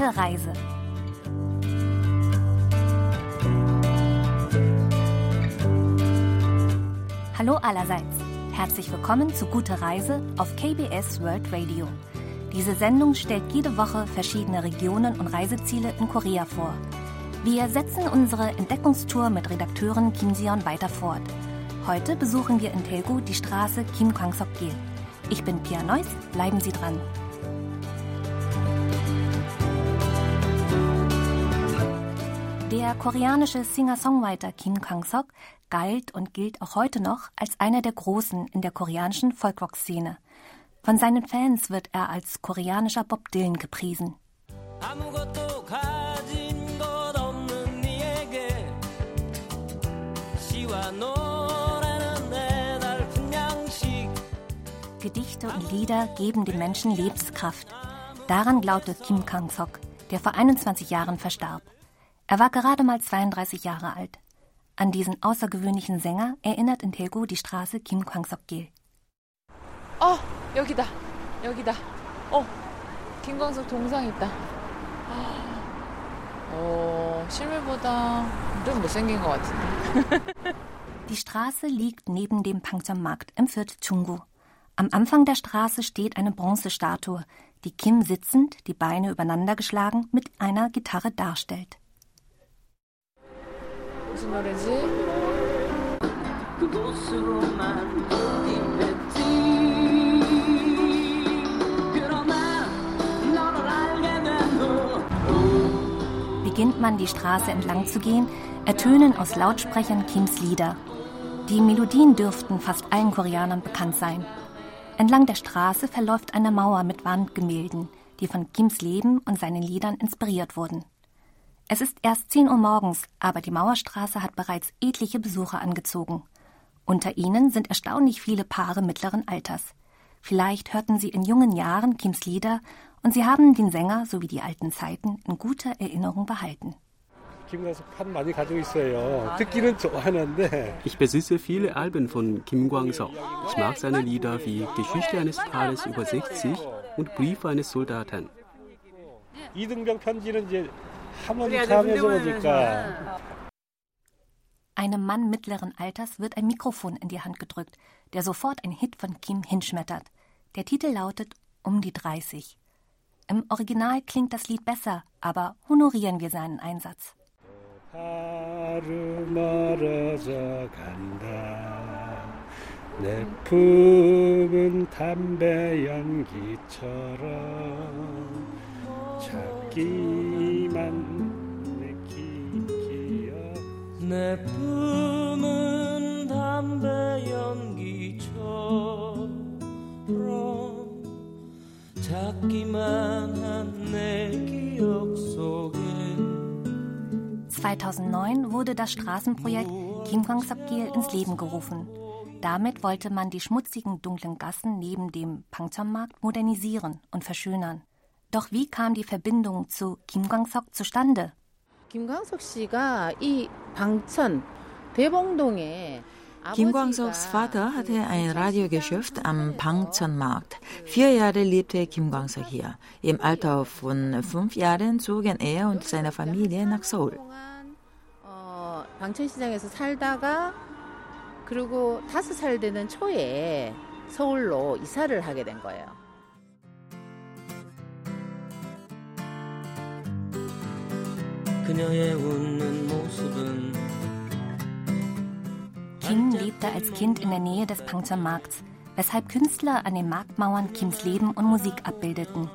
Gute Reise. Hallo allerseits. Herzlich willkommen zu Gute Reise auf KBS World Radio. Diese Sendung stellt jede Woche verschiedene Regionen und Reiseziele in Korea vor. Wir setzen unsere Entdeckungstour mit Redakteurin Kim Sion weiter fort. Heute besuchen wir in Daegu die Straße Kim Kwang-sok-gil. Ich bin Pia Neuss, bleiben Sie dran. Der koreanische Singer-Songwriter Kim Kang-sok galt und gilt auch heute noch als einer der Großen in der koreanischen Folkrock-Szene. Von seinen Fans wird er als koreanischer Bob Dylan gepriesen. Gedichte und Lieder geben den Menschen Lebenskraft. Daran glaubte Kim Kang-sok, der vor 21 Jahren verstarb. Er war gerade mal 32 Jahre alt. An diesen außergewöhnlichen Sänger erinnert in Daegu die Straße Kim Kwang-sok-gil. Oh, 여기다. 여기다. 어, 김광석 동상 있다. 어, 실물보다 좀 못생긴 것 같은데. Die Straße liegt neben dem Pangcheon-Markt im Viertel Chungu. Am Anfang der Straße steht eine Bronzestatue, die Kim sitzend, die Beine übereinander geschlagen, mit einer Gitarre darstellt. Signore Beginnt man die Straße entlang zu gehen, ertönen aus Lautsprechern Kims Lieder. Die Melodien dürften fast allen Koreanern bekannt sein. Entlang der Straße verläuft eine Mauer mit Wandgemälden, die von Kims Leben und seinen Liedern inspiriert wurden. Es ist erst 10 Uhr morgens, aber die Mauerstraße hat bereits etliche Besucher angezogen. Unter ihnen sind erstaunlich viele Paare mittleren Alters. Vielleicht hörten sie in jungen Jahren Kims Lieder und sie haben den Sänger sowie die alten Zeiten in guter Erinnerung behalten. Ich besitze viele Alben von Kim Kwang-sok. Ich mag seine Lieder wie Geschichte eines Paares über 60 und Briefe eines Soldaten. Einem Mann mittleren Alters wird ein Mikrofon in die Hand gedrückt, der sofort ein Hit von Kim hinschmettert. Der Titel lautet Um die 30. Im Original klingt das Lied besser, aber honorieren wir seinen Einsatz. 내 품은 담배 연기처럼 찾기만 느끼기여 내 품은 담배 연기처럼 찾기만 한 내 기억 속에 2009 wurde das Straßenprojekt Kim Kwang-sop-gil ins Leben gerufen. Damit wollte man die schmutzigen, dunklen Gassen neben dem Pangcheon-Markt modernisieren und verschönern. Doch wie kam die Verbindung zu Kim Kwang-sok zustande? 김광석 씨가 이 방천 대봉동에 Kim Kwang-soks Vater hatte ein Radiogeschäft am Pangcheon-Markt. Vier Jahre lebte Kim Kwang-sok hier. Im Alter von fünf Jahren zogen er und seine Familie nach Seoul. 어, 방천시장에서 살다가 그리고 다섯 살 되는 초에 서울로 이사를 하게 된 거예요. 그녀의 웃는 모습은 Kim lebte als Kind in der Nähe des Pangcheon-Markts, weshalb Künstler an den Marktmauern Kims Leben und Musik abbildeten.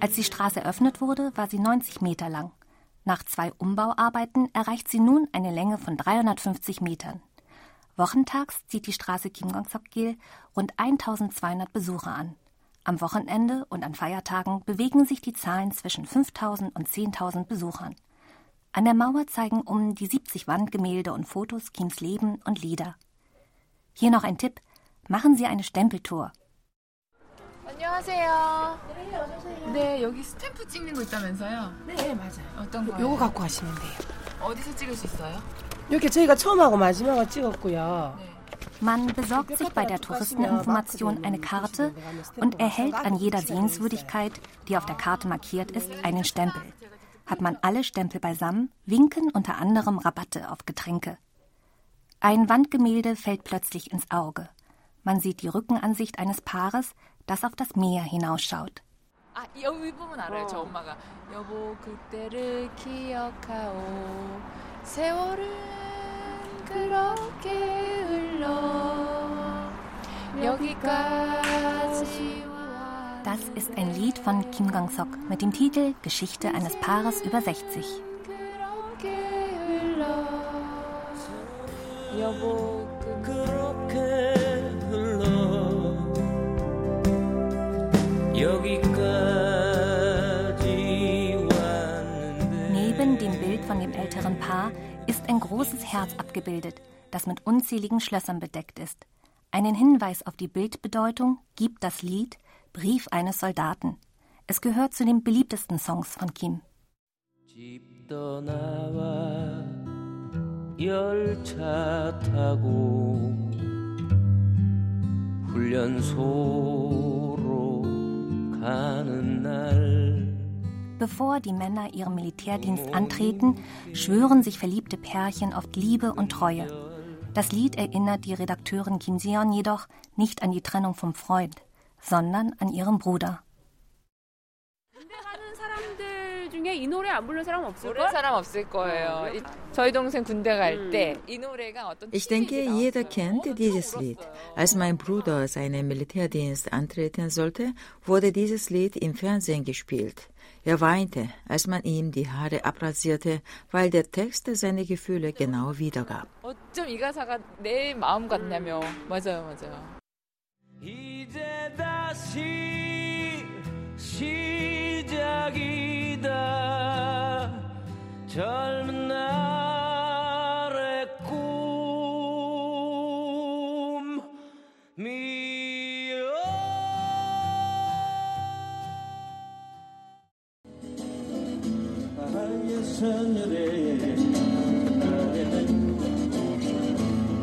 Als die Straße eröffnet wurde, war sie 90 Meter lang. Nach zwei Umbauarbeiten erreicht sie nun eine Länge von 350 Metern. Wochentags zieht die Straße Kim Kwang-sop-gil rund 1200 Besucher an. Am Wochenende und an Feiertagen bewegen sich die Zahlen zwischen 5000 und 10.000 Besuchern. An der Mauer zeigen um die 70 Wandgemälde und Fotos Kims Leben und Lieder. Hier noch ein Tipp: Machen Sie eine Stempeltour. 안녕하세요. 네, 여기 스탬프 찍는 거 있다면서요? 네 맞아요. 어떤 거요? 요거 갖고 가시면 돼요. 어디서 찍을 수 있어요? 이렇게 저희가 처음하고 마지막을 찍었고요. 네. Man besorgt sich bei der Touristeninformation eine Karte und erhält an jeder Sehenswürdigkeit, die auf der Karte markiert ist, einen Stempel. Hat man alle Stempel beisammen, winken unter anderem Rabatte auf Getränke. Ein Wandgemälde fällt plötzlich ins Auge. Man sieht die Rückenansicht eines Paares, das auf das Meer hinausschaut. 아, das ist ein Lied von Kim Gang-sok mit dem Titel Geschichte eines Paares über 60. Neben dem Bild von dem älteren Paar ist ein großes Herz abgebildet, das mit unzähligen Schlössern bedeckt ist. Einen Hinweis auf die Bildbedeutung gibt das Lied Brief eines Soldaten. Es gehört zu den beliebtesten Songs von Kim. Bevor die Männer ihren Militärdienst antreten, schwören sich verliebte Pärchen oft Liebe und Treue. Das Lied erinnert die Redakteurin Kim Seon jedoch nicht an die Trennung vom Freund sondern an ihrem Bruder. Ich denke, jeder kennt dieses Lied. Als mein Bruder seinen Militärdienst antreten sollte, wurde dieses Lied im Fernsehen gespielt. Er weinte, als man ihm die Haare abrasierte, weil der Text seine Gefühle genau wiedergab. 음. 이제 다시 시작이다. 젊은 날의 꿈이여 하늘에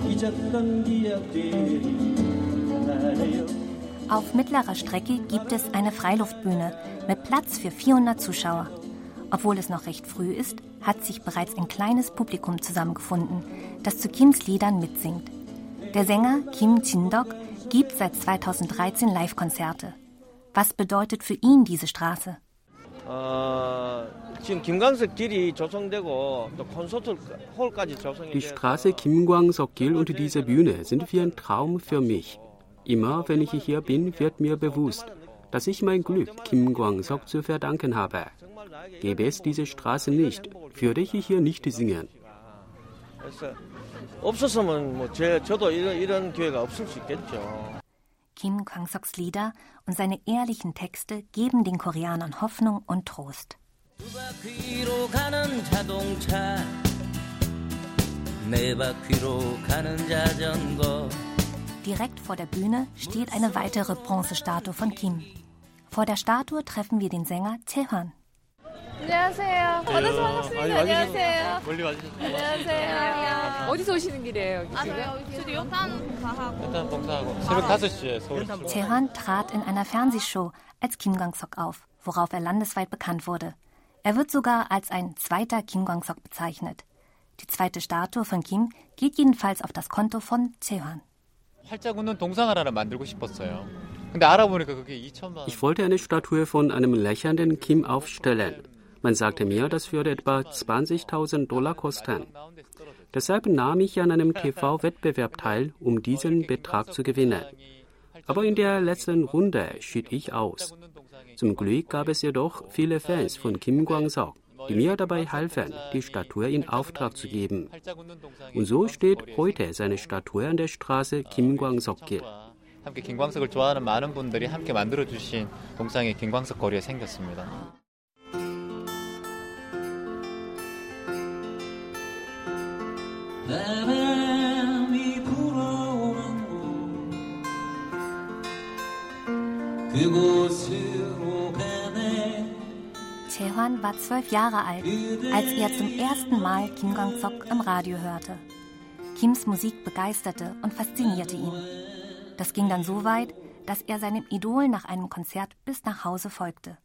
잊었던 기억들이 나래요 Auf mittlerer Strecke gibt es eine Freiluftbühne mit Platz für 400 Zuschauer. Obwohl es noch recht früh ist, hat sich bereits ein kleines Publikum zusammengefunden, das zu Kims Liedern mitsingt. Der Sänger Kim Jin-dok gibt seit 2013 Live-Konzerte. Was bedeutet für ihn diese Straße? Die Straße Kim Gwang-sok-gil und diese Bühne sind wie ein Traum für mich. Immer wenn ich hier bin, wird mir bewusst, dass ich mein Glück Kim Kwang-sok zu verdanken habe. Gäbe es diese Straße nicht, würde ich hier nicht singen. 그래서 없었으면 뭐 제, 저도 이런, 이런 기회가 없을 수 있겠죠. Kim Kwang-soks Lieder und seine ehrlichen Texte geben den Koreanern Hoffnung und Trost. 두 바퀴로 가는 자동차 네 바퀴로 가는 자전거 Direkt vor der Bühne steht eine weitere Bronzestatue von Kim. Vor der Statue treffen wir den Sänger Taehan. 안녕하세요 만나서 반갑습니다 아니, 안녕하세요 멀리 와주셔서 안녕하세요 어디서 오시는 길이에요 여기 지금 일단 봉사하고 새벽 5시에 서울 Taehan trat in einer Fernsehshow als Kim Kwang-sok auf, worauf er landesweit bekannt wurde. Er wird sogar als ein zweiter Kim Kwang-sok bezeichnet. Die zweite Statue von Kim geht jedenfalls auf das Konto von Taehan. Ich wollte eine Statue von einem lächelnden Kim aufstellen. Man sagte mir, das würde etwa 20.000 Dollar kosten. Deshalb nahm ich an einem TV-Wettbewerb teil, um diesen Betrag zu gewinnen. Aber in der letzten Runde schied ich aus. Zum Glück gab es jedoch viele Fans von Kim Kwang-sok, die mir dabei halfen, die Statue in Auftrag zu geben. Und so steht heute seine Statue an der Straße Kim Kwang-sok-gil. 함께 김광석을 좋아하는 많은 분들이 함께 만들어 주신 동상이 김광석 거리에 생겼습니다. 바람이 불어오는 곳 그곳 Rahman war zwölf Jahre alt, als er zum ersten Mal Kim Gong-sok im Radio hörte. Kims Musik begeisterte und faszinierte ihn. Das ging dann so weit, dass er seinem Idol nach einem Konzert bis nach Hause folgte.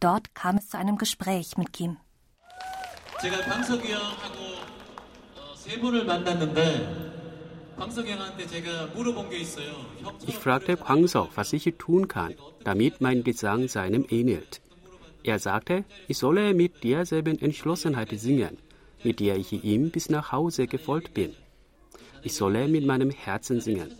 Dort kam es zu einem Gespräch mit Kim. Ich fragte Hwang-sok, was ich tun kann, damit mein Gesang seinem ähnelt. Er sagte, ich solle mit derselben Entschlossenheit singen, mit der ich ihm bis nach Hause gefolgt bin. Ich solle mit meinem Herzen singen.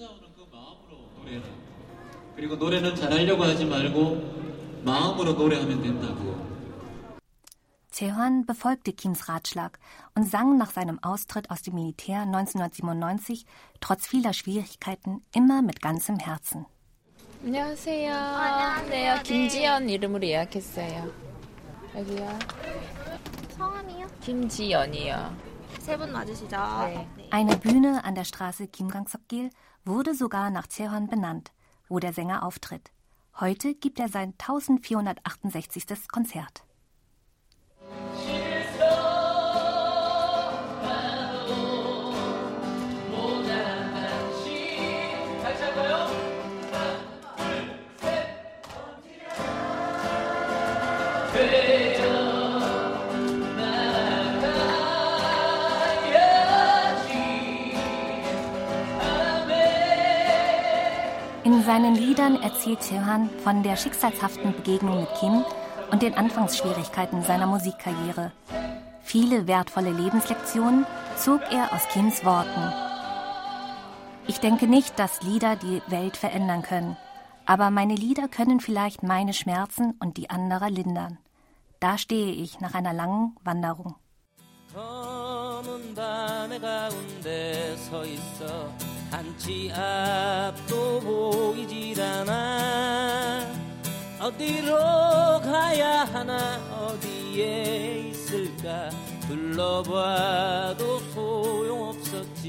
Chehon befolgte Kims Ratschlag und sang nach seinem Austritt aus dem Militär 1997 trotz vieler Schwierigkeiten immer mit ganzem Herzen. 안녕하세요. 안녕하세요. 김지연 이름으로 예약했어요. 여기요. 성함이요? 김지연이요. 세 분 맞으시죠? 네. Eine Bühne an der Straße Kimgangsokgil wurde sogar nach Taehan benannt, wo der Sänger auftritt. Heute gibt er sein 1468. Konzert. In seinen Liedern erzählt Taehan von der schicksalshaften Begegnung mit Kim und den Anfangsschwierigkeiten seiner Musikkarriere. Viele wertvolle Lebenslektionen zog er aus Kims Worten. Ich denke nicht, dass Lieder die Welt verändern können, aber meine Lieder können vielleicht meine Schmerzen und die anderer lindern. Da stehe ich nach einer langen Wanderung.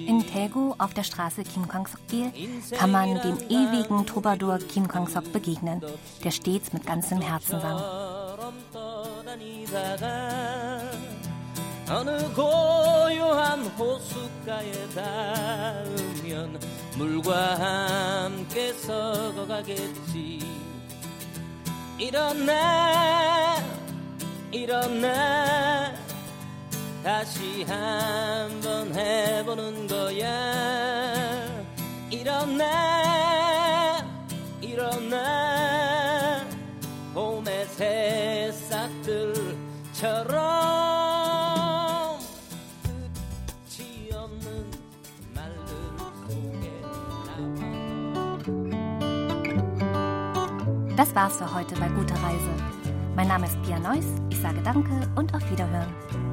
In Taegu auf der Straße Kim Kwang-sok-gil kann man dem ewigen Troubadour Kim Kwang-sok begegnen, der stets mit ganzem Herzen sang. 처럼 떠다니다가 어느 고요한 호숫가에 닿으면 물과 함께 썩어가겠지. 일어나 일어나 다시 한번 해보는 거야. 일어나 일어나 봄의 새 싹들처럼 끝이 없는 말들 속에 Das war's für heute bei Gute Reise. Mein Name ist Pia Neuss, ich sage Danke und auf Wiederhören.